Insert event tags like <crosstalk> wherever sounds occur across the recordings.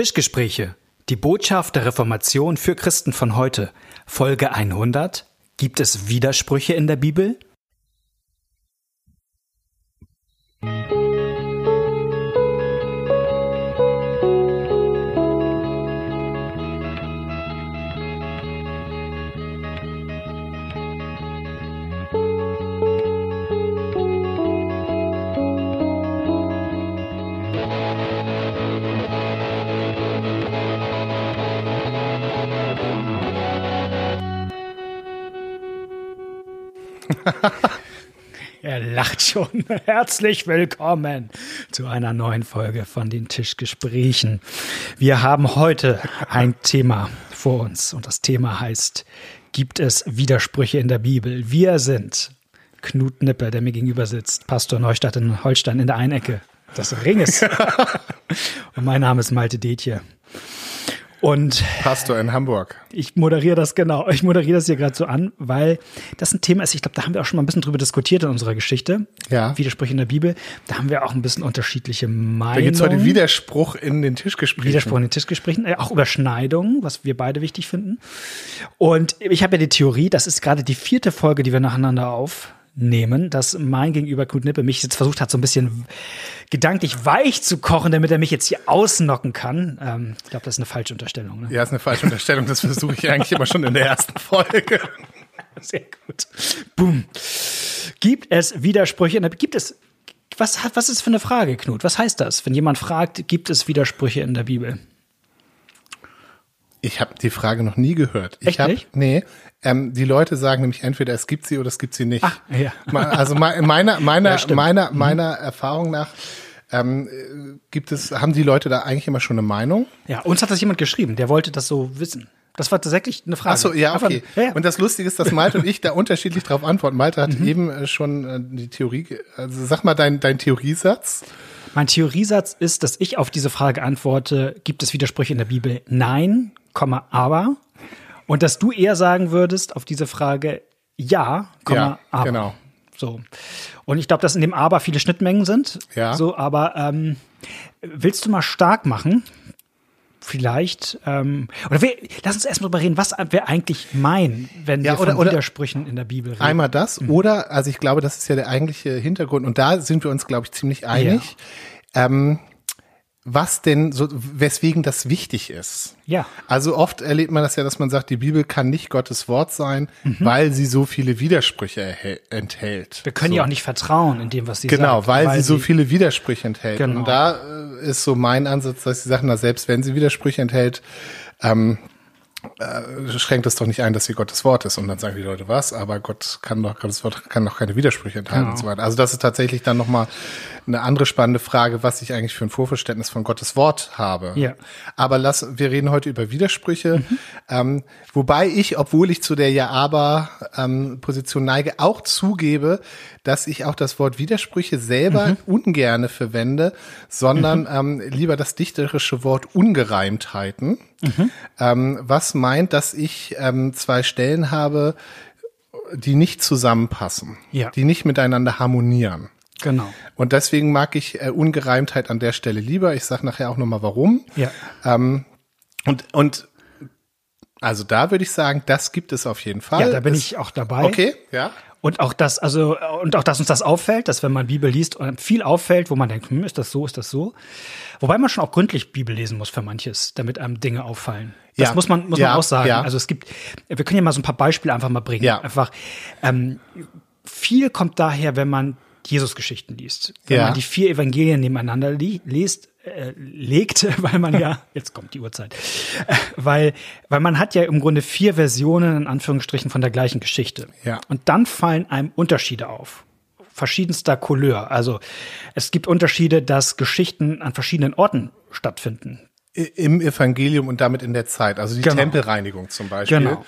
Tischgespräche. Die Botschaft der Reformation für Christen von heute. Folge 100. Gibt es Widersprüche in der Bibel? <laughs> er lacht schon. Herzlich willkommen zu einer neuen Folge von den Tischgesprächen. Wir haben heute ein Thema vor uns und das Thema heißt, gibt es Widersprüche in der Bibel? Wir sind Knut Nippe, der mir gegenüber sitzt, Pastor Neustadt in Holstein in der einen Ecke des Ringes. <laughs> und mein Name ist Malte Detje. Und Pastor in Hamburg. Ich moderiere das genau. Ich moderiere das hier gerade so an, weil das ein Thema ist. Ich glaube, da haben wir auch schon mal ein bisschen drüber diskutiert in unserer Geschichte. Ja. Widersprüche in der Bibel. Da haben wir auch ein bisschen unterschiedliche Meinungen. Da gibt es heute Widerspruch in den Tischgesprächen. Widerspruch in den Tischgesprächen, äh, auch Überschneidungen, was wir beide wichtig finden. Und ich habe ja die Theorie, das ist gerade die vierte Folge, die wir nacheinander auf nehmen, dass mein Gegenüber Knut Nippe mich jetzt versucht hat, so ein bisschen gedanklich weich zu kochen, damit er mich jetzt hier ausnocken kann. Ähm, ich glaube, das ist eine falsche Unterstellung. Ne? Ja, ist eine falsche Unterstellung. Das versuche ich eigentlich immer schon in der ersten Folge. <laughs> Sehr gut. Boom. Gibt es Widersprüche? Gibt es was, was ist für eine Frage, Knut? Was heißt das, wenn jemand fragt, gibt es Widersprüche in der Bibel? Ich habe die Frage noch nie gehört. Echt ich hab, nicht? Nee, ähm, die Leute sagen nämlich entweder es gibt sie oder es gibt sie nicht. Ach, ja. Also meiner meiner <laughs> Ja, meiner Mhm. meiner Erfahrung nach ähm, äh, gibt es haben die Leute da eigentlich immer schon eine Meinung. Ja, uns hat das jemand geschrieben, der wollte das so wissen. Das war tatsächlich eine Frage. Ach so, ja, okay. Ja, ja. Und das Lustige ist, dass Malte und ich da <laughs> unterschiedlich drauf antworten. Malte Mhm. hat eben äh, schon äh, die Theorie, also sag mal dein dein Theoriesatz. Mein Theoriesatz ist, dass ich auf diese Frage antworte, gibt es Widersprüche in der Bibel? Nein, Komma, aber. Und dass du eher sagen würdest auf diese Frage, ja, Komma, Ja, aber. genau. So. Und ich glaube, dass in dem Aber viele Schnittmengen sind. Ja. So, aber ähm, willst du mal stark machen? Vielleicht, ähm, oder wir, lass uns erstmal darüber reden, was wir eigentlich meinen, wenn Ja, wir oder- von oder- Widersprüchen in der Bibel reden. Einmal das oder, also ich glaube, das ist ja der eigentliche Hintergrund und da sind wir uns, glaube ich, ziemlich einig. Ähm, was denn so, weswegen das wichtig ist. Ja. Also oft erlebt man das ja, dass man sagt, die Bibel kann nicht Gottes Wort sein, weil sie so viele Widersprüche enthält. Wir können so. ja auch nicht vertrauen in dem, was sie Genau, sagt. weil, sie so viele Widersprüche enthält. Genau. Und da äh, ist so mein Ansatz, dass sie sagen, na, selbst wenn sie Widersprüche enthält, ähm, äh, schränkt es doch nicht ein, dass sie Gottes Wort ist. Und dann sagen die Leute, was? Aber Gott kann doch, Gottes Wort kann doch keine Widersprüche enthalten Genau. und so weiter. Also das ist tatsächlich dann nochmal eine andere spannende Frage, was ich eigentlich für ein Vorverständnis von Gottes Wort habe. Ja. Aber lass, wir reden heute über Widersprüche. Ähm, wobei ich, obwohl ich zu der Ja-Aber-Position neige, auch zugebe, dass ich auch das Wort Widersprüche selber ungerne verwende, sondern ähm, lieber das dichterische Wort Ungereimtheiten, ähm, was meint, dass ich ähm, zwei Stellen habe, die nicht zusammenpassen, Ja. die nicht miteinander harmonieren. Genau. Und deswegen mag ich äh, Ungereimtheit an der Stelle lieber. Ich sage nachher auch nochmal warum. Ja. Ähm, und, und also da würde ich sagen, das gibt es auf jeden Fall. Ja, da bin Es- ich auch dabei. Okay, ja. Und auch das, also, und auch, dass uns das auffällt, dass wenn man Bibel liest, viel auffällt, wo man denkt, hm, ist das so, ist das so? Wobei man schon auch gründlich Bibel lesen muss für manches, damit einem Dinge auffallen. Das Ja. muss man, muss Ja, man auch sagen. ja. Also es gibt, wir können ja mal so ein paar Beispiele einfach mal bringen. Ja. Einfach, ähm, viel kommt daher, wenn man Jesus-Geschichten liest. Wenn man die vier Evangelien nebeneinander li liest, äh, legt, <laughs> weil man ja, jetzt kommt die Uhrzeit, äh, weil, weil man hat ja im Grunde vier Versionen in Anführungsstrichen von der gleichen Geschichte. Ja. Und dann fallen einem Unterschiede auf. Verschiedenster Couleur. Also es gibt Unterschiede, dass Geschichten an verschiedenen Orten stattfinden. Im Evangelium und damit in der Zeit. Also die Genau. Tempelreinigung zum Beispiel. Genau.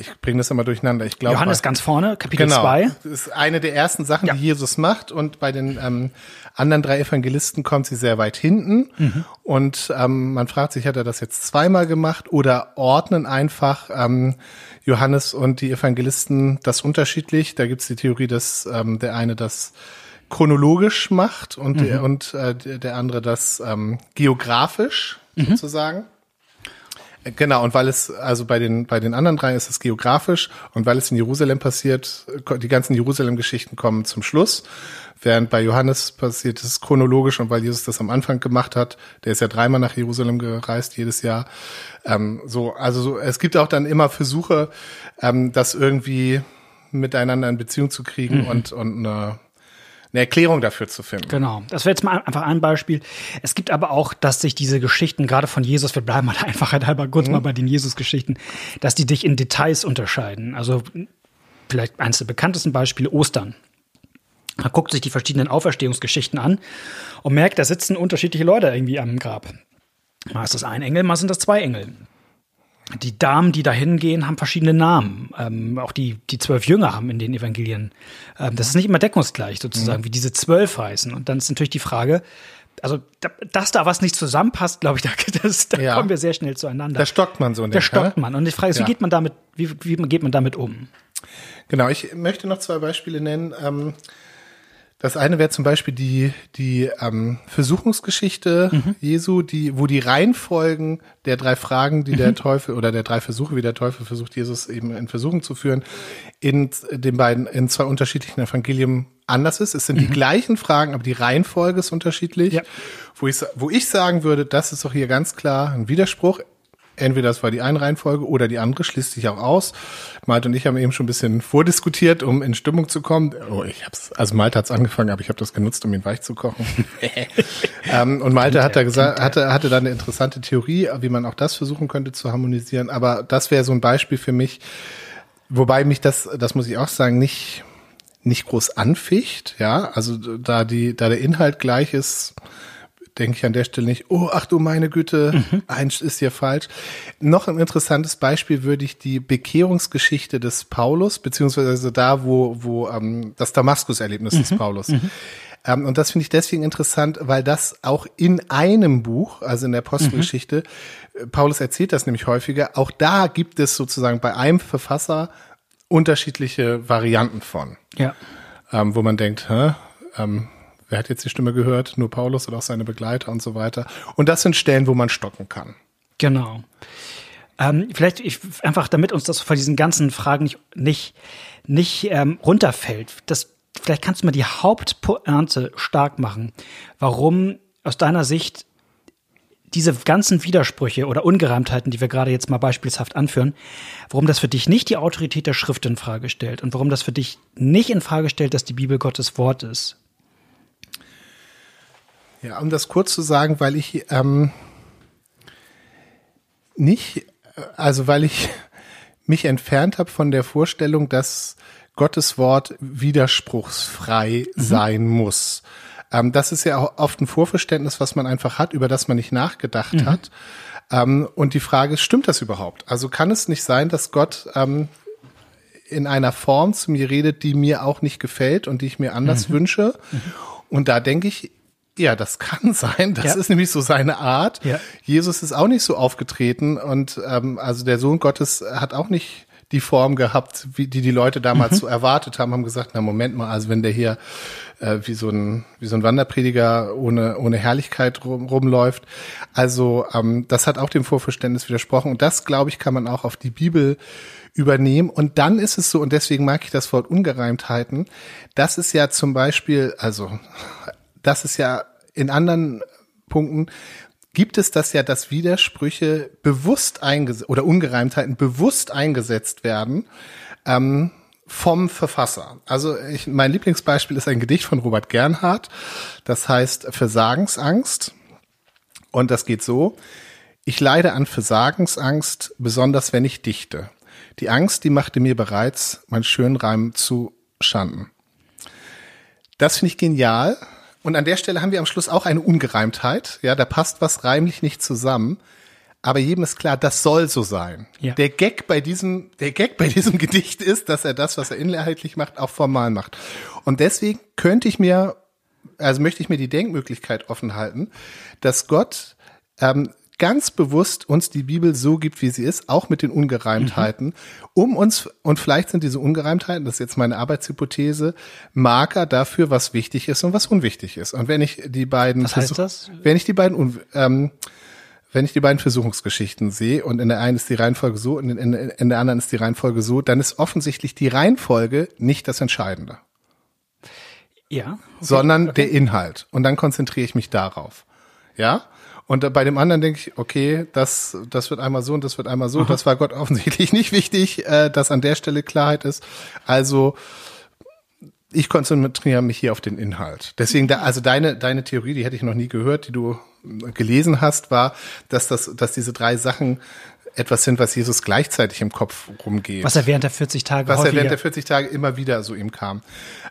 Ich bringe das immer durcheinander. Ich glaube, Johannes ganz vorne, Kapitel genau. 2. Das ist eine der ersten Sachen, Ja. die Jesus macht. Und bei den ähm, anderen drei Evangelisten kommt sie sehr weit hinten. Mhm. Und ähm, man fragt sich, hat er das jetzt zweimal gemacht oder ordnen einfach ähm, Johannes und die Evangelisten das unterschiedlich? Da gibt es die Theorie, dass ähm, der eine das chronologisch macht und, Mhm. der, und äh, der andere das ähm, geografisch. mhm. sozusagen. Genau, und weil es, also bei den, bei den anderen drei ist es geografisch und weil es in Jerusalem passiert, die ganzen Jerusalem-Geschichten kommen zum Schluss, während bei Johannes passiert es chronologisch und weil Jesus das am Anfang gemacht hat, der ist ja dreimal nach Jerusalem gereist jedes Jahr. Ähm, so, also so, es gibt auch dann immer Versuche, ähm, das irgendwie miteinander in Beziehung zu kriegen mhm. und, und eine eine Erklärung dafür zu finden. Genau. Das wäre jetzt mal einfach ein Beispiel. Es gibt aber auch, dass sich diese Geschichten, gerade von Jesus, wir bleiben mal <laughs> Einfachheit halber kurz mhm. mal bei den Jesus-Geschichten, dass die dich in Details unterscheiden. Also vielleicht eines der bekanntesten Beispiele, Ostern. Man guckt sich die verschiedenen Auferstehungsgeschichten an und merkt, da sitzen unterschiedliche Leute irgendwie am Grab. Mal ist das ein Engel, mal sind das zwei Engel die Damen, die da hingehen, haben verschiedene Namen. Ähm, auch die, die zwölf Jünger haben in den Evangelien. Ähm, das ist nicht immer deckungsgleich sozusagen, mhm. wie diese zwölf heißen. Und dann ist natürlich die Frage, also dass da was nicht zusammenpasst, glaube ich, <laughs> da, das, da ja. kommen wir sehr schnell zueinander. Da stockt man so nicht. Da stockt man. Und die Frage ist, ja. wie geht man damit, wie, wie geht man damit um? Genau, ich möchte noch zwei Beispiele nennen. Ähm, das eine wäre zum Beispiel die, die ähm, Versuchungsgeschichte mhm. Jesu, die, wo die Reihenfolgen der drei Fragen, die mhm. der Teufel oder der drei Versuche, wie der Teufel versucht, Jesus eben in Versuchung zu führen, in den beiden, in zwei unterschiedlichen Evangelien anders ist. Es sind mhm. die gleichen Fragen, aber die Reihenfolge ist unterschiedlich. Ja. Wo, ich, wo ich sagen würde, das ist doch hier ganz klar ein Widerspruch entweder das war die eine Reihenfolge oder die andere, schließt sich auch aus. Malte und ich haben eben schon ein bisschen vordiskutiert, um in Stimmung zu kommen. Oh, ich hab's, also Malte hat's angefangen, aber ich habe das genutzt, um ihn weich zu kochen. <laughs> ähm, und Malte hat da gesagt, hatte, hatte da eine interessante Theorie, wie man auch das versuchen könnte zu harmonisieren. Aber das wäre so ein Beispiel für mich, wobei mich das, das muss ich auch sagen, nicht nicht groß anficht, ja, also da die, da der Inhalt gleich ist, denke ich an der Stelle nicht, oh, ach du meine Güte, mhm. eins ist hier falsch. Noch ein interessantes Beispiel würde ich die Bekehrungsgeschichte des Paulus, beziehungsweise da, wo, wo ähm, das Damaskus-Erlebnis mhm. des Paulus. Mhm. Ähm, und das finde ich deswegen interessant, weil das auch in einem Buch, also in der Apostelgeschichte, mhm. Paulus erzählt das nämlich häufiger, auch da gibt es sozusagen bei einem Verfasser unterschiedliche Varianten von. Ja. Ähm, wo man denkt, hä, ähm, wer hat jetzt die Stimme gehört? Nur Paulus oder auch seine Begleiter und so weiter. Und das sind Stellen, wo man stocken kann. Genau. Ähm, vielleicht ich, einfach, damit uns das vor diesen ganzen Fragen nicht, nicht, nicht ähm, runterfällt. Das, vielleicht kannst du mal die Hauptpointe stark machen, warum aus deiner Sicht diese ganzen Widersprüche oder Ungereimtheiten, die wir gerade jetzt mal beispielshaft anführen, warum das für dich nicht die Autorität der Schrift in Frage stellt und warum das für dich nicht in Frage stellt, dass die Bibel Gottes Wort ist. Ja, um das kurz zu sagen, weil ich ähm, nicht, also weil ich <laughs> mich entfernt habe von der Vorstellung, dass Gottes Wort widerspruchsfrei mhm. sein muss. Ähm, das ist ja auch oft ein Vorverständnis, was man einfach hat, über das man nicht nachgedacht mhm. hat. Ähm, und die Frage ist, stimmt das überhaupt? Also kann es nicht sein, dass Gott ähm, in einer Form zu mir redet, die mir auch nicht gefällt und die ich mir anders mhm. wünsche? Mhm. Und da denke ich, ja, das kann <laughs> sein. Das ja. ist nämlich so seine Art. Ja. Jesus ist auch nicht so aufgetreten und ähm, also der Sohn Gottes hat auch nicht die Form gehabt, wie die die Leute damals mhm. so erwartet haben, haben gesagt, na Moment mal, also wenn der hier äh, wie so ein wie so ein Wanderprediger ohne ohne Herrlichkeit rum, rumläuft, also ähm, das hat auch dem Vorverständnis widersprochen und das glaube ich kann man auch auf die Bibel übernehmen und dann ist es so und deswegen mag ich das Wort Ungereimtheiten. Das ist ja zum Beispiel also das ist ja in anderen Punkten gibt es das ja, dass Widersprüche bewusst eingesetzt oder Ungereimtheiten bewusst eingesetzt werden ähm, vom Verfasser. Also ich, mein Lieblingsbeispiel ist ein Gedicht von Robert Gernhardt, das heißt Versagensangst und das geht so. Ich leide an Versagensangst, besonders wenn ich dichte. Die Angst, die machte mir bereits mein Schönreim zu Schanden. Das finde ich genial, und an der Stelle haben wir am Schluss auch eine Ungereimtheit. Ja, da passt was reimlich nicht zusammen. Aber jedem ist klar, das soll so sein. Ja. Der Gag bei diesem, der Gag bei diesem <laughs> Gedicht ist, dass er das, was er inhaltlich macht, auch formal macht. Und deswegen könnte ich mir, also möchte ich mir die Denkmöglichkeit offen halten, dass Gott ähm, ganz bewusst uns die Bibel so gibt, wie sie ist, auch mit den Ungereimtheiten, mhm. um uns, und vielleicht sind diese Ungereimtheiten, das ist jetzt meine Arbeitshypothese, Marker dafür, was wichtig ist und was unwichtig ist. Und wenn ich die beiden, was heißt das? wenn ich die beiden, ähm, wenn ich die beiden Versuchungsgeschichten sehe und in der einen ist die Reihenfolge so und in, in der anderen ist die Reihenfolge so, dann ist offensichtlich die Reihenfolge nicht das Entscheidende. Ja. Okay, sondern okay. der Inhalt. Und dann konzentriere ich mich darauf. Ja? Und bei dem anderen denke ich, okay, das, das wird einmal so und das wird einmal so. Aha. Das war Gott offensichtlich <laughs> nicht wichtig, äh, dass an der Stelle Klarheit ist. Also ich konzentriere mich hier auf den Inhalt. Deswegen, da, also deine, deine Theorie, die hätte ich noch nie gehört, die du gelesen hast, war, dass das, dass diese drei Sachen etwas sind, was Jesus gleichzeitig im Kopf rumgeht. Was er während der 40 Tage was er während der 40 Tage immer wieder so ihm kam.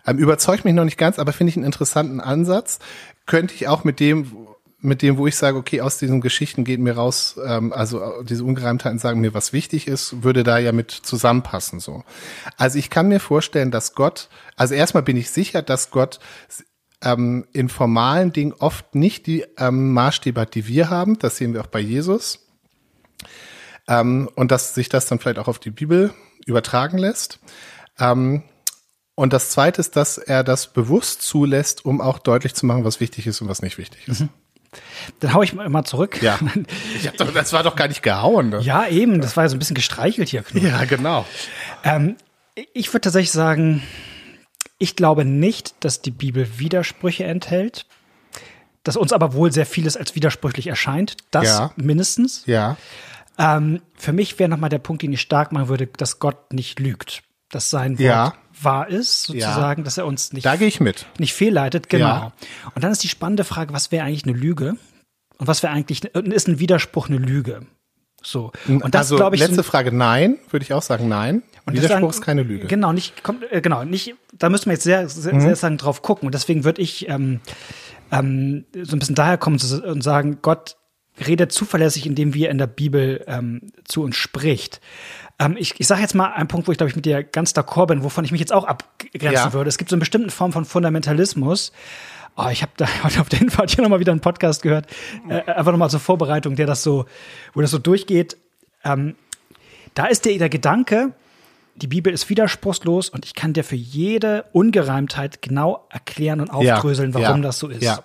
Ähm, überzeugt mich noch nicht ganz, aber finde ich einen interessanten Ansatz. Könnte ich auch mit dem, mit dem, wo ich sage, okay, aus diesen Geschichten geht mir raus, ähm, also äh, diese Ungereimtheiten sagen mir, was wichtig ist, würde da ja mit zusammenpassen so. Also ich kann mir vorstellen, dass Gott, also erstmal bin ich sicher, dass Gott ähm, in formalen Dingen oft nicht die ähm, Maßstäbe hat, die wir haben. Das sehen wir auch bei Jesus. Ähm, und dass sich das dann vielleicht auch auf die Bibel übertragen lässt. Ähm, und das Zweite ist, dass er das bewusst zulässt, um auch deutlich zu machen, was wichtig ist und was nicht wichtig ist. Dann hau ich mal zurück. Ja, <laughs> ich hab doch, das war doch gar nicht gehauen. Ne? Ja, eben, das war ja so ein bisschen gestreichelt hier, Knut. ja genau. Ähm, ich würde tatsächlich sagen, ich glaube nicht, dass die Bibel Widersprüche enthält, dass uns aber wohl sehr vieles als widersprüchlich erscheint. Das Ja. mindestens. Ja, Ähm, für mich wäre nochmal der Punkt, den ich stark machen würde, dass Gott nicht lügt. Dass sein Wort Ja. wahr ist, sozusagen, dass er uns nicht, da gehe ich mit. nicht fehlleitet. Genau. Ja. Und dann ist die spannende Frage, was wäre eigentlich eine Lüge? Und was wäre eigentlich, ist ein Widerspruch eine Lüge? So. Und das also glaube ich, letzte sind- Frage, nein, würde ich auch sagen, nein. Und Widerspruch sagen- ist keine Lüge. Genau, nicht, kommt, äh, genau, nicht, da müssen wir jetzt sehr, sehr, Mhm. sehr sagen drauf gucken. Und deswegen würde ich ähm, ähm, so ein bisschen daher kommen und sagen, Gott redet zuverlässig, indem wie er in der Bibel ähm, zu uns spricht. Ähm, ich ich sage jetzt mal einen Punkt, wo ich glaube ich mit dir ganz d'accord bin, wovon ich mich jetzt auch abgrenzen Ja. würde. Es gibt so eine bestimmte Form von Fundamentalismus. Oh, ich habe da <laughs> heute auf den Fall hier nochmal wieder einen Podcast gehört, äh, einfach nochmal zur Vorbereitung, der das so, wo das so durchgeht. Ähm, da ist der, der Gedanke, die Bibel ist widerspruchslos und ich kann dir für jede Ungereimtheit genau erklären und Ja, aufdröseln, warum ja, das so ist. Ja,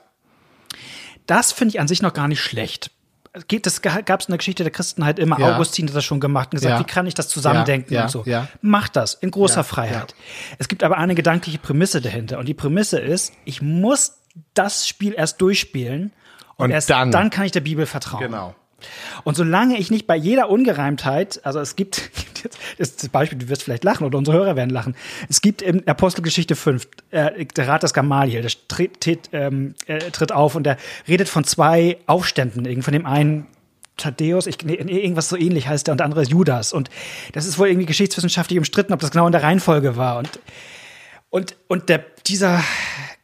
Das finde ich an sich noch gar nicht schlecht. Es geht- Das gab es in der Geschichte der Christenheit immer. Ja. Augustin hat das schon gemacht und gesagt, Ja. wie kann ich das zusammendenken Ja, und so. ja. Macht das in großer Freiheit. Es gibt aber eine gedankliche Prämisse dahinter. Und die Prämisse ist, ich muss das Spiel erst durchspielen und, Und erst dann- dann kann ich der Bibel vertrauen. genau. Und solange ich nicht bei jeder Ungereimtheit, also es gibt, <laughs> ist das Beispiel, du wirst vielleicht lachen oder unsere Hörer werden lachen. Es gibt in Apostelgeschichte 5, äh, der Rat des Gamaliel, der tritt, ähm, äh, tritt auf und der redet von zwei Aufständen, von dem einen Thaddäus, ich, nee, irgendwas so ähnlich heißt der und der andere ist Judas. Und das ist wohl irgendwie geschichtswissenschaftlich umstritten, ob das genau in der Reihenfolge war. Und und, und der, dieser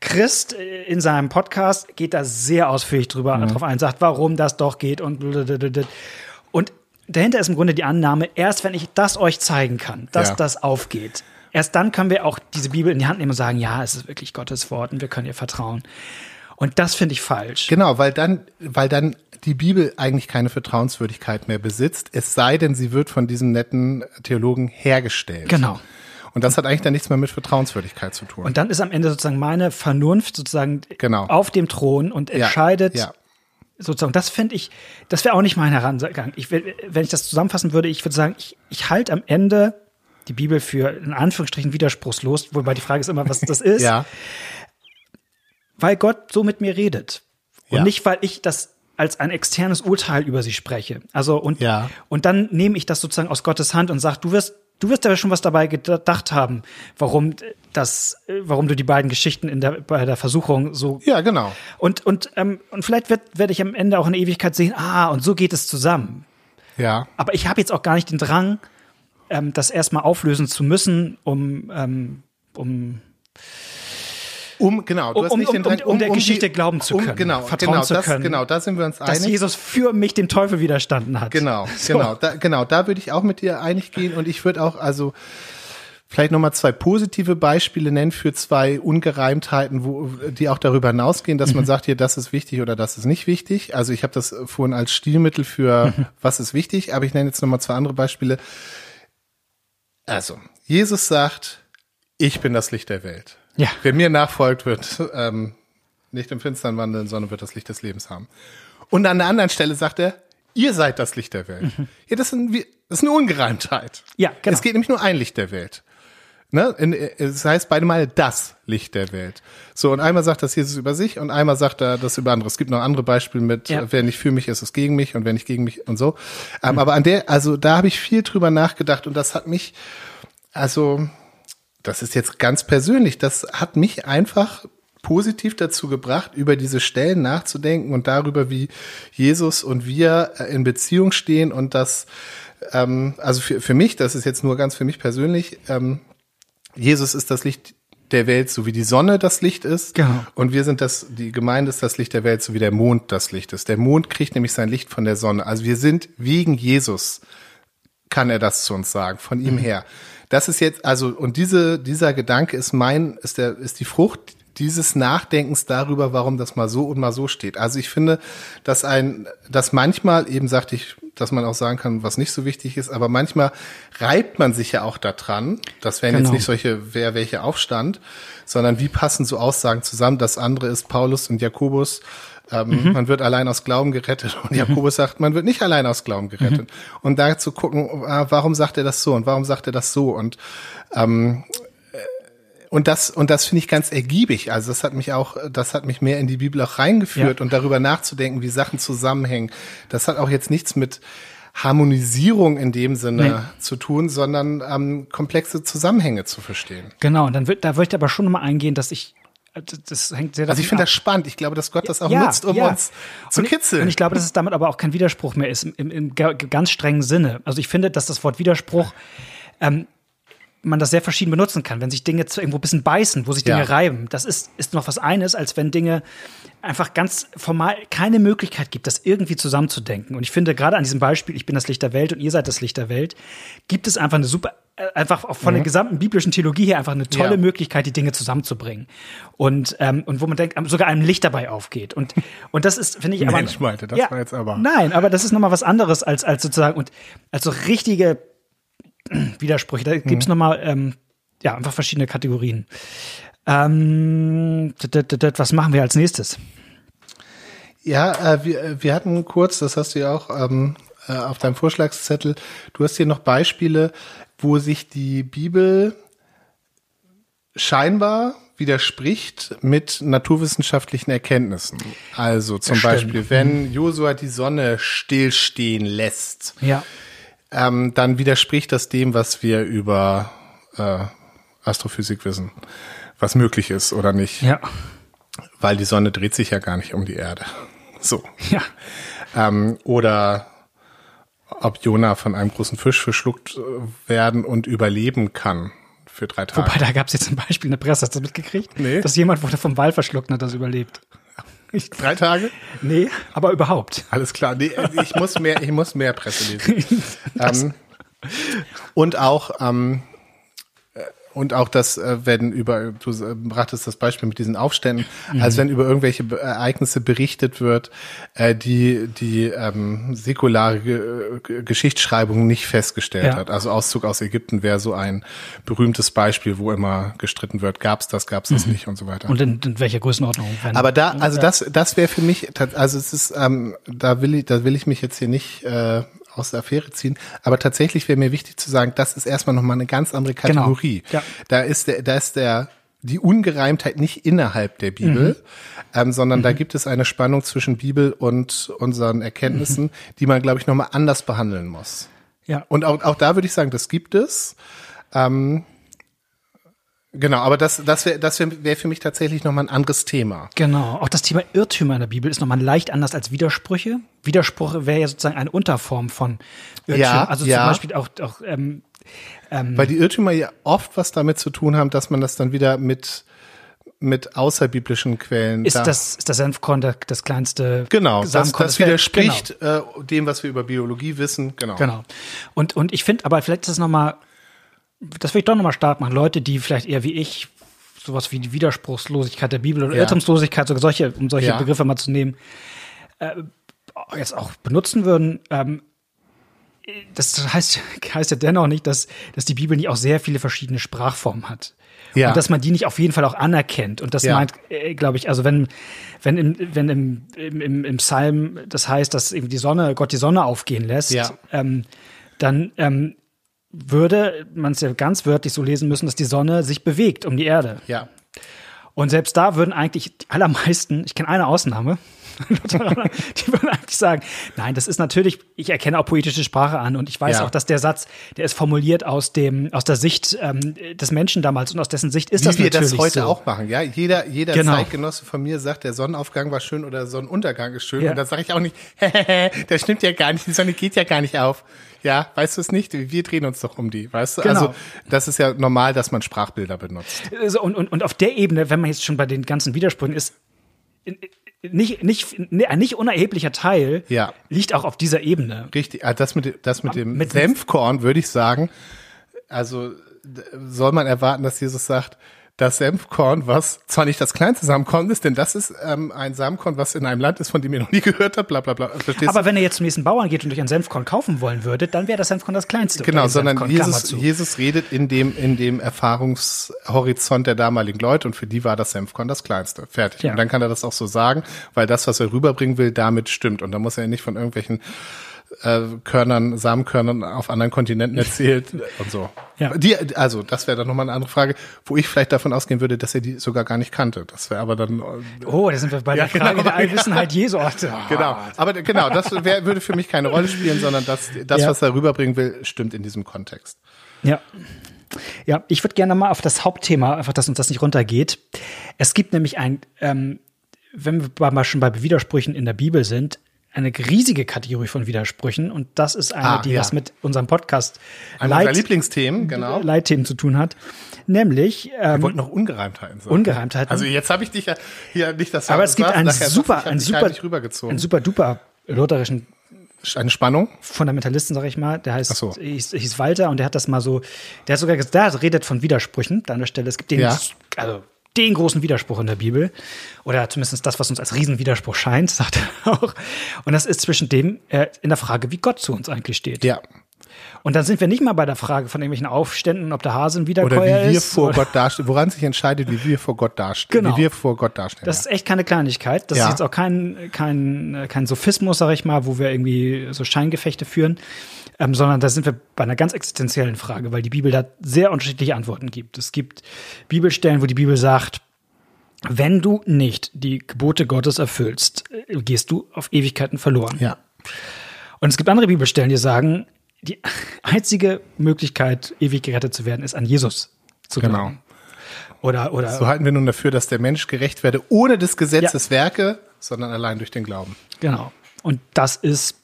Christ äh, in seinem Podcast geht da sehr ausführlich drüber Mhm. drauf ein, sagt, warum das doch geht und und dahinter ist im Grunde die Annahme, erst wenn ich das euch zeigen kann, dass Ja. das aufgeht, erst dann können wir auch diese Bibel in die Hand nehmen und sagen, ja, es ist wirklich Gottes Wort und wir können ihr vertrauen. Und das finde ich falsch. Genau, weil dann, weil dann die Bibel eigentlich keine Vertrauenswürdigkeit mehr besitzt, es sei denn, sie wird von diesen netten Theologen hergestellt. Genau. Und das hat eigentlich dann nichts mehr mit Vertrauenswürdigkeit zu tun. Und dann ist am Ende sozusagen meine Vernunft sozusagen Genau. auf dem Thron und Ja, entscheidet, Ja, sozusagen, das finde ich, das wäre auch nicht mein Herangang. Ich, wenn ich das zusammenfassen würde, ich würde sagen, ich, ich halte am Ende die Bibel für in Anführungsstrichen widerspruchslos, wobei die Frage ist immer, was das <laughs> ist, ja, weil Gott so mit mir redet. Und Ja. nicht, weil ich das als ein externes Urteil über sie spreche. Also und, Ja. und dann nehme ich das sozusagen aus Gottes Hand und sage, du wirst, du wirst ja schon was dabei gedacht haben, warum das, äh, warum du die beiden Geschichten in der, bei der Versuchung so ja, genau. und, und, ähm, und vielleicht werd- werde ich am Ende auch in Ewigkeit sehen, ah, und so geht es zusammen. Ja, Aber ich habe jetzt auch gar nicht den Drang, ähm, das erstmal auflösen zu müssen, um, ähm, um um genau, du Um- hast um- nicht den um- Drang, um der Geschichte glauben zu um, können, Genau, vertrauen genau, zu das, können. genau, da sind wir uns dass einig. Jesus für mich dem Teufel widerstanden hat. Genau, <laughs> So. genau, da, genau, da würde ich auch mit dir einig gehen und ich würde auch also vielleicht nochmal zwei positive Beispiele nennen für zwei Ungereimtheiten, wo, die auch darüber hinausgehen, dass man sagt, hier, das ist wichtig oder das ist nicht wichtig. Also ich habe das vorhin als Stilmittel für <laughs> was ist wichtig, aber ich nenne jetzt nochmal zwei andere Beispiele. Also, Jesus sagt, ich bin das Licht der Welt. Ja. Wer mir nachfolgt, wird ähm, nicht im Finstern wandeln, sondern wird das Licht des Lebens haben. Und an der anderen Stelle sagt er, ihr seid das Licht der Welt. Ja, das ist, ein, das ist eine Ungereimtheit. Ja, genau. Es geht nämlich nur ein Licht der Welt. Ne? Es heißt beide Mal das Licht der Welt. So, und einmal sagt das Jesus über sich und einmal sagt er das über andere. Es gibt noch andere Beispiele mit, Ja. wer nicht für mich ist, ist gegen mich und wer nicht gegen mich und so. Ähm, Aber an der, also da habe ich viel drüber nachgedacht und das hat mich, also, das ist jetzt ganz persönlich, das hat mich einfach positiv dazu gebracht, über diese Stellen nachzudenken und darüber, wie Jesus und wir äh, in Beziehung stehen und das, ähm, also für, für mich, das ist jetzt nur ganz für mich persönlich, ähm, Jesus ist das Licht der Welt, so wie die Sonne das Licht ist. Genau. Und wir sind das, die Gemeinde ist das Licht der Welt, so wie der Mond das Licht ist. Der Mond kriegt nämlich sein Licht von der Sonne. Also wir sind wegen Jesus, kann er das zu uns sagen, von ihm her. Das ist jetzt, also, und diese, dieser Gedanke ist mein, ist der, ist die Frucht dieses Nachdenkens darüber, warum das mal so und mal so steht. Also ich finde, dass ein, dass manchmal eben sagte ich, dass man auch sagen kann, was nicht so wichtig ist, aber manchmal reibt man sich ja auch daran. Das wären Genau. jetzt nicht solche, wer welche Aufstand, sondern wie passen so Aussagen zusammen. Das andere ist Paulus und Jakobus. Ähm, Man wird allein aus Glauben gerettet. Und Jakobus sagt, man wird nicht allein aus Glauben gerettet. Und da zu gucken, ah, warum sagt er das so und warum sagt er das so? Und ähm, und das, und das finde ich ganz ergiebig. Also das hat mich auch, das hat mich mehr in die Bibel auch reingeführt Ja. und darüber nachzudenken, wie Sachen zusammenhängen. Das hat auch jetzt nichts mit Harmonisierung in dem Sinne Nee. zu tun, sondern ähm, komplexe Zusammenhänge zu verstehen. Genau, und dann wird, da würde ich aber schon nochmal eingehen, dass ich, äh, das hängt sehr Also ich finde das spannend. Ich glaube, dass Gott das auch Ja, nutzt, um ja. uns zu und ich, kitzeln. Und ich glaube, dass es damit aber auch kein Widerspruch mehr ist, im, im, im ga- ganz strengen Sinne. Also ich finde, dass das Wort Widerspruch, ähm, man das sehr verschieden benutzen kann. Wenn sich Dinge irgendwo ein bisschen beißen, wo sich Dinge Ja. reiben, das ist, ist noch was eines, als wenn Dinge einfach ganz formal keine Möglichkeit gibt, das irgendwie zusammenzudenken. Und ich finde, gerade an diesem Beispiel, ich bin das Licht der Welt und ihr seid das Licht der Welt, gibt es einfach eine super, einfach von der gesamten biblischen Theologie her einfach eine tolle Mhm. Ja. Möglichkeit, die Dinge zusammenzubringen. Und, ähm, und wo man denkt, sogar einem Licht dabei aufgeht. Und, <laughs> und das ist, finde ich, aber. Mensch, Malte, das war jetzt aber- Nein, aber das ist nochmal was anderes als, als sozusagen, und als so richtige <clears throat> Widersprüche. Da gibt's Mhm. noch nochmal, ähm, ja, einfach verschiedene Kategorien. Ähm, was machen wir als nächstes? Ja, äh, wir, wir hatten kurz, das hast du ja auch ähm, äh, auf deinem Vorschlagszettel, du hast hier noch Beispiele, wo sich die Bibel scheinbar widerspricht mit naturwissenschaftlichen Erkenntnissen. Also zum stimmt. Beispiel, wenn Josua die Sonne stillstehen lässt, Ja. ähm, dann widerspricht das dem, was wir über äh, Astrophysik wissen, was möglich ist oder nicht, Ja. weil die Sonne dreht sich ja gar nicht um die Erde. So. Ja. Ähm, oder ob Jona von einem großen Fisch verschluckt äh, werden und überleben kann für drei Tage. Wobei, da gab's jetzt ein Beispiel in der Presse, hast du das mitgekriegt? Nee. Dass jemand wurde vom Wal verschluckt und hat das überlebt. Ich, <laughs> drei Tage? nee, aber überhaupt. Alles klar. Nee, ich muss mehr, ich muss mehr Presse lesen. <laughs> ähm, und auch, ähm, äh, und auch das, äh, wenn über, du äh, brachtest das Beispiel mit diesen Aufständen, als wenn über irgendwelche Ereignisse berichtet wird, äh, die die ähm, säkulare Ge- Geschichtsschreibung nicht festgestellt Ja. hat. Also Auszug aus Ägypten wäre so ein berühmtes Beispiel, wo immer gestritten wird, gab's das, gab's das nicht und so weiter. Und in, in welcher Größenordnung? Aber da, also das, das wäre für mich, also es ist, ähm, da will ich, da will ich mich jetzt hier nicht äh, aus der Affäre ziehen. Aber tatsächlich wäre mir wichtig zu sagen, das ist erstmal nochmal eine ganz andere Kategorie. Ja. Da ist der, da ist der die Ungereimtheit nicht innerhalb der Bibel, ähm, sondern da gibt es eine Spannung zwischen Bibel und unseren Erkenntnissen, die man, glaube ich, nochmal anders behandeln muss. ja. Und auch, auch da würde ich sagen, das gibt es. Ähm, genau, aber das, das wäre das wär, wär für mich tatsächlich nochmal ein anderes Thema. Genau. Auch das Thema Irrtümer in der Bibel ist nochmal leicht anders als Widersprüche. Widersprüche wäre ja sozusagen eine Unterform von Irrtümern. Ja, also ja. zum Beispiel auch, auch ähm, Weil die Irrtümer ja oft was damit zu tun haben, dass man das dann wieder mit, mit außerbiblischen Quellen. ist da, das, ist der Senfkorn der, das kleinste Genau, das, das widerspricht äh, dem, was wir über Biologie wissen. Genau. Genau. genau. Und, und ich finde, aber vielleicht ist es nochmal, das will ich doch nochmal stark machen. Leute, die vielleicht eher wie ich sowas wie die Widerspruchslosigkeit der Bibel oder Ja. Irrtumslosigkeit, sogar solche, um solche Ja. Begriffe mal zu nehmen, äh, jetzt auch benutzen würden. Ähm, das heißt, <laughs> heißt ja dennoch nicht, dass, dass die Bibel nicht auch sehr viele verschiedene Sprachformen hat. Ja. Und dass man die nicht auf jeden Fall auch anerkennt. Und das Ja. meint, äh, glaube ich, also wenn, wenn, im, wenn im, im, im, Psalm das heißt, dass eben die Sonne, Gott die Sonne aufgehen lässt, Ja. ähm, dann ähm, würde man es ja ganz wörtlich so lesen müssen, dass die Sonne sich bewegt um die Erde. Ja. Und selbst da würden eigentlich die allermeisten, ich kenne eine Ausnahme, <laughs> die würden eigentlich sagen, nein, das ist natürlich, ich erkenne auch poetische Sprache an und ich weiß Ja. auch, dass der Satz, der ist formuliert aus dem, aus der Sicht ähm, des Menschen damals und aus dessen Sicht ist Wie das wir natürlich das heute so. auch machen, ja. Jeder, jeder Genau. Zeitgenosse von mir sagt, der Sonnenaufgang war schön oder Sonnenuntergang ist schön. Ja. Und da sage ich auch nicht, <laughs> das stimmt ja gar nicht, die Sonne geht ja gar nicht auf. Ja, weißt du es nicht? Wir drehen uns doch um die, weißt du? Genau. Also, das ist ja normal, dass man Sprachbilder benutzt. So, und, und, und auf der Ebene, wenn man jetzt schon bei den ganzen Widersprüchen ist, nicht, nicht, ein nicht unerheblicher Teil Ja. liegt auch auf dieser Ebene. Richtig, ah, das mit, dem- das mit dem Mit- Senfkorn würde ich sagen, also soll man erwarten, dass Jesus sagt, das Senfkorn, was zwar nicht das kleinste Samenkorn ist, denn das ist ähm, ein Samenkorn, was in einem Land ist, von dem ihr noch nie gehört habt, bla bla bla. Verstehst Aber wenn er jetzt zum nächsten Bauern geht und euch ein Senfkorn kaufen wollen würde, dann wäre das Senfkorn das kleinste. Genau, sondern Senfkorn, Jesus. Jesus redet in dem, in dem Erfahrungshorizont der damaligen Leute und für die war das Senfkorn das kleinste. Fertig. Ja. Und dann kann er das auch so sagen, weil das, was er rüberbringen will, damit stimmt. Und da muss er nicht von irgendwelchen äh, Körnern, Samenkörnern auf anderen Kontinenten erzählt <laughs> und so. Ja. Die, also, das wäre dann nochmal eine andere Frage, wo ich vielleicht davon ausgehen würde, dass er die sogar gar nicht kannte. Das wäre aber dann, äh, Oh, da sind wir bei der Ja, Frage genau. der <laughs> Allwissenheit Jesu. Oh, <laughs> genau. Aber genau, das wär, würde für mich keine Rolle spielen, sondern das, das, Ja. was er rüberbringen will, stimmt in diesem Kontext. Ja. Ja, ich würde gerne mal auf das Hauptthema, einfach, dass uns das nicht runtergeht. Es gibt nämlich ein, ähm, wenn wir mal schon bei Widersprüchen in der Bibel sind, eine riesige Kategorie von Widersprüchen und das ist eine, Ah, die ja. was mit unserem Podcast Leit, Lieblingsthemen, genau. Leitthemen zu tun hat, nämlich Wir ähm, wollten noch Ungereimtheiten sagen. Ungereimtheiten. Also jetzt habe ich dich ja hier nicht das aber es gibt einen super, einen super, einen super duper lutherischen Eine Spannung. Fundamentalisten, sag ich mal, der heißt, so. hieß, hieß Walter und der hat das mal so, der hat sogar gesagt, der redet von Widersprüchen da an der Stelle. Es gibt den, Ja. also den großen Widerspruch in der Bibel oder zumindest das, was uns als Riesenwiderspruch scheint, <laughs> sagt er auch. Und das ist zwischen dem äh, in der Frage, wie Gott zu uns eigentlich steht. Ja. Und dann sind wir nicht mal bei der Frage von irgendwelchen Aufständen, ob der Hase ein Oder Wiederkäuer wie wir ist. vor oder- Gott dastehen, woran sich entscheidet, wie wir vor Gott dastehen. Genau. Wie wir vor Gott dastehen. Das ist echt keine Kleinigkeit. Das Ja. ist jetzt auch kein, kein, kein Sophismus, sag ich mal, wo wir irgendwie so Scheingefechte führen, ähm, sondern da sind wir bei einer ganz existenziellen Frage, weil die Bibel da sehr unterschiedliche Antworten gibt. Es gibt Bibelstellen, wo die Bibel sagt, wenn du nicht die Gebote Gottes erfüllst, äh, gehst du auf Ewigkeiten verloren. ja. Und es gibt andere Bibelstellen, die sagen, die einzige Möglichkeit, ewig gerettet zu werden, ist an Jesus zu Genau. glauben. Oder, oder So halten wir nun dafür, dass der Mensch gerecht werde, ohne des Gesetzes Werke, sondern allein durch den Glauben. Genau. Und das ist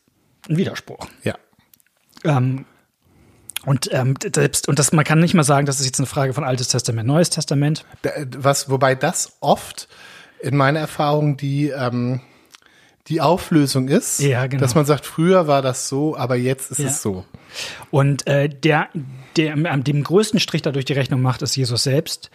ein Widerspruch. Ja. Ähm, und ähm, selbst, und das, man kann nicht mal sagen, das ist jetzt eine Frage von Altes Testament, Neues Testament. Da- Was, wobei das oft in meiner Erfahrung die, ähm, die Auflösung ist, Ja, genau. dass man sagt, früher war das so, aber jetzt ist Ja. es so. Und äh, der, der am dem größten Strich dadurch die Rechnung macht, ist Jesus selbst.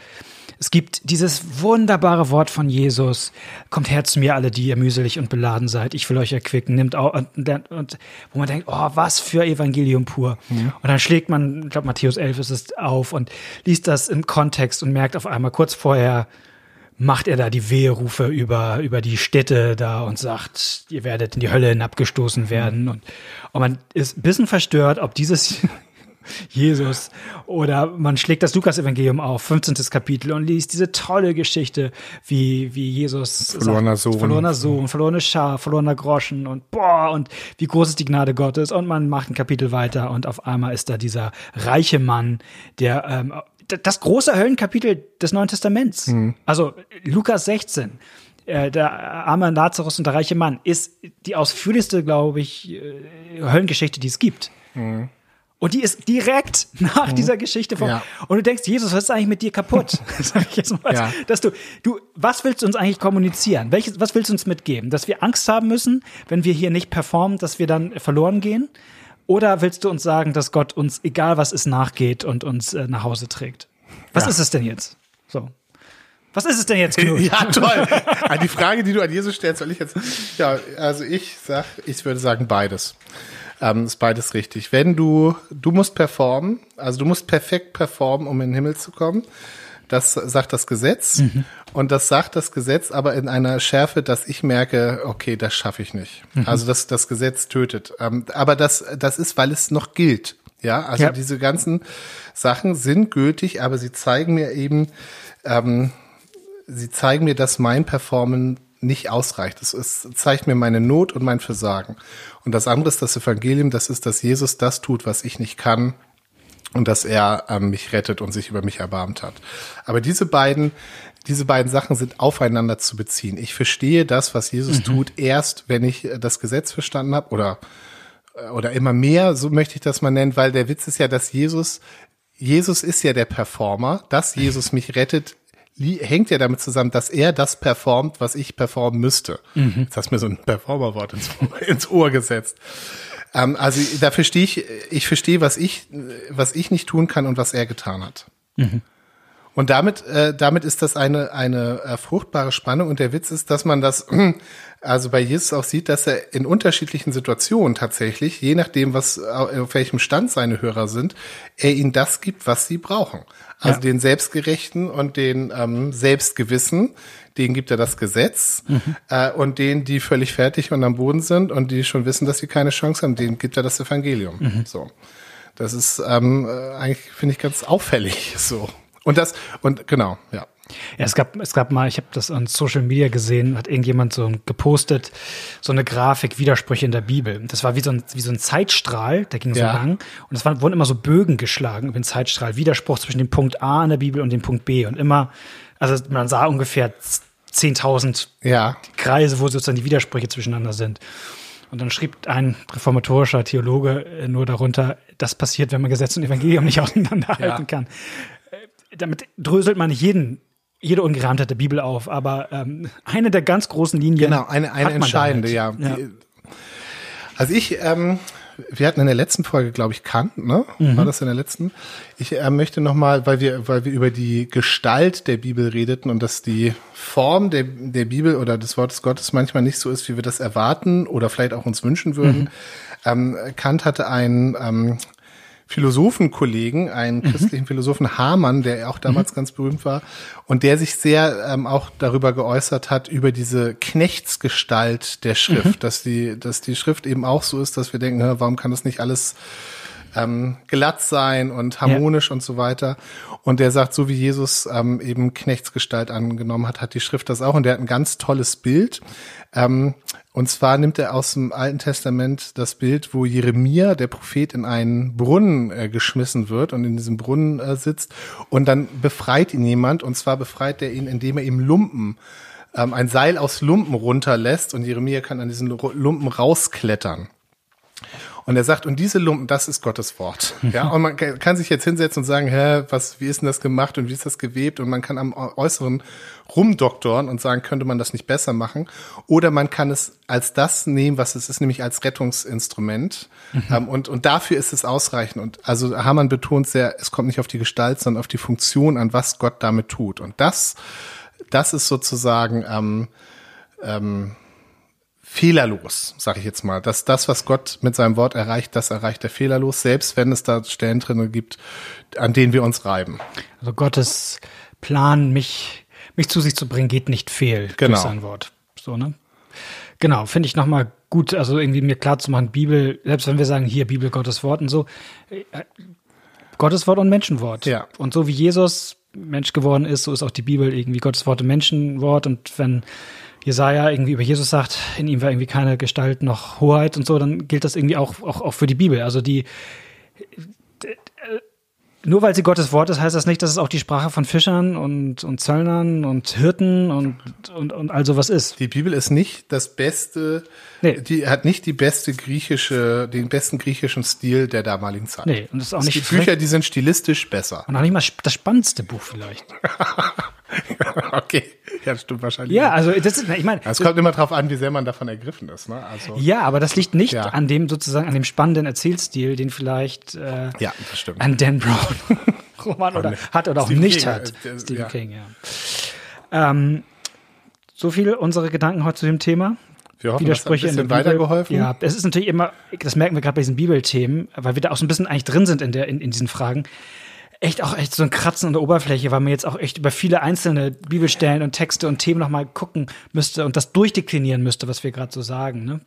Es gibt dieses wunderbare Wort von Jesus, kommt her zu mir alle, die ihr mühselig und beladen seid, ich will euch erquicken, nimmt auch, und, und, und wo man denkt, oh, was für Evangelium pur. Und dann schlägt man, ich glaube Matthäus 11 ist es auf und liest das im Kontext und merkt auf einmal kurz vorher, macht er da die Weherufe über, über die Städte da und sagt, ihr werdet in die Hölle hinabgestoßen werden. Und, und man ist ein bisschen verstört, ob dieses <laughs> Jesus oder man schlägt das Lukas-Evangelium auf, 15. Kapitel und liest diese tolle Geschichte, wie, wie Jesus Verlorener Sohn. verlorener Sohn, verlorene Schar, verlorener Groschen und boah, und wie groß ist die Gnade Gottes und man macht ein Kapitel weiter und auf einmal ist da dieser reiche Mann, der ähm, das große Höllenkapitel des Neuen Testaments. Mhm. Also Lukas 16. äh, Der arme Lazarus und der reiche Mann ist die ausführlichste, glaube ich, äh, Höllengeschichte, die es gibt. Und die ist direkt <laughs> nach dieser Geschichte von. Mhm. Ja. Und du denkst, Jesus, was ist eigentlich mit dir kaputt? <laughs> <laughs> Sag ich jetzt mal. Ja. Dass du, du, was willst du uns eigentlich kommunizieren? Welches, was willst du uns mitgeben? Dass wir Angst haben müssen, wenn wir hier nicht performen, dass wir dann verloren gehen? Oder willst du uns sagen, dass Gott uns, egal was ist, nachgeht und uns äh, nach Hause trägt? Was Ja. ist es denn jetzt? So. Was ist es denn jetzt, Knut? <laughs> Ja, toll. An die Frage, die du an Jesus stellst, soll ich jetzt, ja, also ich sag, ich würde sagen beides. Ähm, ist beides richtig. Wenn du, du musst performen, also du musst perfekt performen, um in den Himmel zu kommen. Das sagt das Gesetz. Mhm. Und das sagt das Gesetz aber in einer Schärfe, dass ich merke, okay, das schaffe ich nicht. Mhm. Also das, das Gesetz tötet. Ähm, aber das, das ist, weil es noch gilt. Ja, also ja. diese ganzen Sachen sind gültig, aber sie zeigen mir eben, ähm, sie zeigen mir, dass mein Performen nicht ausreicht. Es, es zeigt mir meine Not und mein Versagen. Und das andere ist das Evangelium, das ist, dass Jesus das tut, was ich nicht kann und dass er ähm, mich rettet und sich über mich erbarmt hat. Aber diese beiden, diese beiden Sachen sind aufeinander zu beziehen. Ich verstehe das, was Jesus mhm. tut, erst wenn ich das Gesetz verstanden habe oder äh, oder immer mehr, so möchte ich das mal nennen, weil der Witz ist ja, dass Jesus Jesus ist ja der Performer, dass Jesus mich rettet, hängt ja damit zusammen, dass er das performt, was ich performen müsste. Mhm. Jetzt hast du mir so ein Performerwort ins, <laughs> ins Ohr gesetzt. Ähm, also da verstehe ich, ich verstehe, was ich, was ich nicht tun kann und was er getan hat. Mhm. Und damit, äh, damit ist das eine, eine äh, fruchtbare Spannung. Und der Witz ist, dass man das <clears throat> also bei Jesus auch sieht, dass er in unterschiedlichen Situationen tatsächlich, je nachdem, was auf welchem Stand seine Hörer sind, er ihnen das gibt, was sie brauchen. Also ja. den Selbstgerechten und den ähm, Selbstgewissen, denen gibt er das Gesetz. Mhm. Äh, und denen, die völlig fertig und am Boden sind und die schon wissen, dass sie keine Chance haben, denen gibt er das Evangelium. Mhm. So. Das ist ähm, äh, eigentlich, finde ich, ganz auffällig <laughs> so. Und das, und genau, ja. Ja, es gab, es gab mal, ich habe das an Social Media gesehen, hat irgendjemand so gepostet, so eine Grafik, Widersprüche in der Bibel. Das war wie so ein, wie so ein Zeitstrahl, der ging so ja. lang. Und es wurden immer so Bögen geschlagen über den Zeitstrahl. Widerspruch zwischen dem Punkt A in der Bibel und dem Punkt B. Und immer, also man sah ungefähr 10.000 ja. Kreise, wo sozusagen die Widersprüche zwischeneinander sind. Und dann schrieb ein reformatorischer Theologe äh, nur darunter, das passiert, wenn man Gesetz und Evangelium nicht <laughs> auseinanderhalten ja. kann. Äh, damit dröselt man nicht jeden jede Ungereimtheit der Bibel auf, aber ähm, eine der ganz großen Linien. Genau, eine, eine entscheidende, ja. ja. Also ich, ähm, wir hatten in der letzten Folge, glaube ich, Kant, ne? Mhm. War das in der letzten? Ich äh, möchte nochmal, weil wir, weil wir über die Gestalt der Bibel redeten und dass die Form der, der Bibel oder des Wortes Gottes manchmal nicht so ist, wie wir das erwarten oder vielleicht auch uns wünschen würden. Mhm. Ähm, Kant hatte einen ähm, Philosophenkollegen, einen mhm. christlichen Philosophen Hamann, der auch damals mhm. ganz berühmt war und der sich sehr ähm, auch darüber geäußert hat über diese Knechtsgestalt der Schrift, mhm. dass die, dass die Schrift eben auch so ist, dass wir denken, warum kann das nicht alles ähm, glatt sein und harmonisch ja. und so weiter. Und der sagt, so wie Jesus ähm, eben Knechtsgestalt angenommen hat, hat die Schrift das auch. Und der hat ein ganz tolles Bild. Ähm, und zwar nimmt er aus dem Alten Testament das Bild, wo Jeremia, der Prophet, in einen Brunnen äh, geschmissen wird und in diesem Brunnen äh, sitzt. Und dann befreit ihn jemand. Und zwar befreit er ihn, indem er ihm Lumpen ähm, ein Seil aus Lumpen runterlässt und Jeremia kann an diesen Lumpen rausklettern. Und er sagt, und diese Lumpen, das ist Gottes Wort. Ja, und man kann sich jetzt hinsetzen und sagen, hä, was, wie ist denn das gemacht und wie ist das gewebt? Und man kann am Äußeren rumdoktoren und sagen, könnte man das nicht besser machen? Oder man kann es als das nehmen, was es ist, nämlich als Rettungsinstrument. Mhm. Ähm, und, und dafür ist es ausreichend. Und also Hamann betont sehr, es kommt nicht auf die Gestalt, sondern auf die Funktion, an was Gott damit tut. Und das, das ist sozusagen, ähm, ähm, fehlerlos, sage ich jetzt mal. Dass das, was Gott mit seinem Wort erreicht, das erreicht er fehlerlos, selbst wenn es da Stellen drin gibt, an denen wir uns reiben. Also Gottes Plan, mich, mich zu sich zu bringen, geht nicht fehl genau. durch sein Wort. So, ne? Genau, finde ich nochmal gut, also irgendwie mir klar zu machen, Bibel, selbst wenn wir sagen, hier Bibel, Gottes Wort und so, äh, Gottes Wort und Menschenwort. Ja. Und so wie Jesus Mensch geworden ist, so ist auch die Bibel irgendwie Gottes Wort und Menschenwort. Und wenn Jesaja irgendwie über Jesus sagt, in ihm war irgendwie keine Gestalt noch Hoheit und so, dann gilt das irgendwie auch, auch, auch für die Bibel. Also die, nur weil sie Gottes Wort ist, heißt das nicht, dass es auch die Sprache von Fischern und, und Zöllnern und Hirten und, und, und all sowas ist. Die Bibel ist nicht das beste, nee. die hat nicht die beste griechische, den besten griechischen Stil der damaligen Zeit. Nee, und es ist auch nicht. Die Bücher, die sind stilistisch besser. Und auch nicht mal das spannendste Buch vielleicht. <laughs> <laughs> okay, ja, das stimmt wahrscheinlich. Ja, also das ist, ich meine, es kommt immer darauf an, wie sehr man davon ergriffen ist. Ne? Also, ja, aber das liegt nicht ja. an dem sozusagen an dem spannenden Erzählstil, den vielleicht äh, ja, das stimmt. an Dan Brown <laughs> Roman oder hat oder auch Stephen nicht King, hat. Äh, Stephen ja. King, ja. Ähm, so viel unsere Gedanken heute zu dem Thema. Wir hoffen, Widersprüche das hat ein in bisschen weitergeholfen. Ja, es ist natürlich immer, das merken wir gerade bei diesen Bibelthemen, weil wir da auch so ein bisschen eigentlich drin sind in, der, in, in diesen Fragen. Echt auch echt so ein Kratzen an der Oberfläche, weil man jetzt auch echt über viele einzelne Bibelstellen und Texte und Themen nochmal gucken müsste und das durchdeklinieren müsste, was wir gerade so sagen. Ne?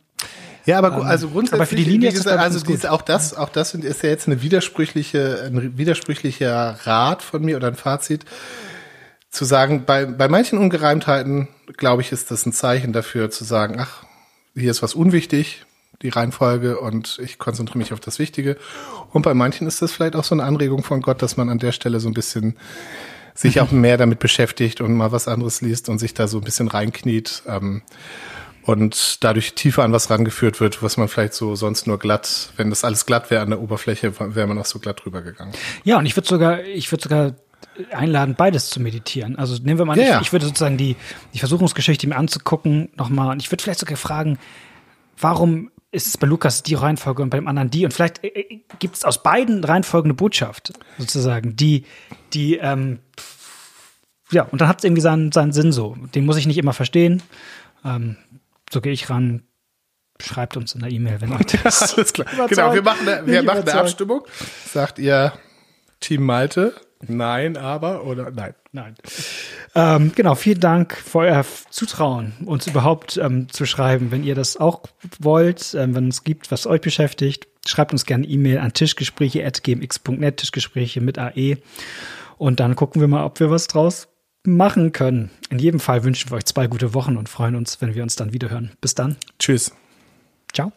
Ja, aber gu- also grundsätzlich, Ähm, aber für die Linie wie ist das, gesagt, also dies, auch das, auch das ist ja jetzt eine widersprüchliche, ein widersprüchlicher Rat von mir oder ein Fazit zu sagen, bei, bei manchen Ungereimtheiten, glaube ich, ist das ein Zeichen dafür zu sagen, ach, hier ist was unwichtig, die Reihenfolge und ich konzentriere mich auf das Wichtige. Und bei manchen ist das vielleicht auch so eine Anregung von Gott, dass man an der Stelle so ein bisschen sich auch mehr damit beschäftigt und mal was anderes liest und sich da so ein bisschen reinkniet. Ähm, und dadurch tiefer an was rangeführt wird, was man vielleicht so sonst nur glatt, wenn das alles glatt wäre an der Oberfläche, wäre man auch so glatt drüber gegangen. Ja, und ich würde sogar, ich würde sogar einladen, beides zu meditieren. Also nehmen wir mal, Ja, ich, ja. ich würde sozusagen die, die Versuchungsgeschichte mir anzugucken nochmal. Und ich würde vielleicht sogar fragen, warum ist es bei Lukas die Reihenfolge und beim anderen die? Und vielleicht äh, gibt es aus beiden Reihenfolgen eine Botschaft, sozusagen, die, die, ähm, ja, und dann hat es irgendwie seinen, seinen Sinn so. Den muss ich nicht immer verstehen. Ähm, so gehe ich ran. Schreibt uns in der E-Mail, wenn <laughs> euch das Alles klar. Überzeugt. Genau, wir machen eine, wir machen eine. Abstimmung. Sagt ihr Team Malte? Nein, aber oder nein. Nein. Ähm, genau, vielen Dank für euer Zutrauen, uns überhaupt ähm, zu schreiben. Wenn ihr das auch wollt, ähm, wenn es gibt, was euch beschäftigt, schreibt uns gerne E-Mail an tischgespräche.gmx.net, Tischgespräche mit AE. Und dann gucken wir mal, ob wir was draus machen können. In jedem Fall wünschen wir euch zwei gute Wochen und freuen uns, wenn wir uns dann wieder hören. Bis dann. Tschüss. Ciao.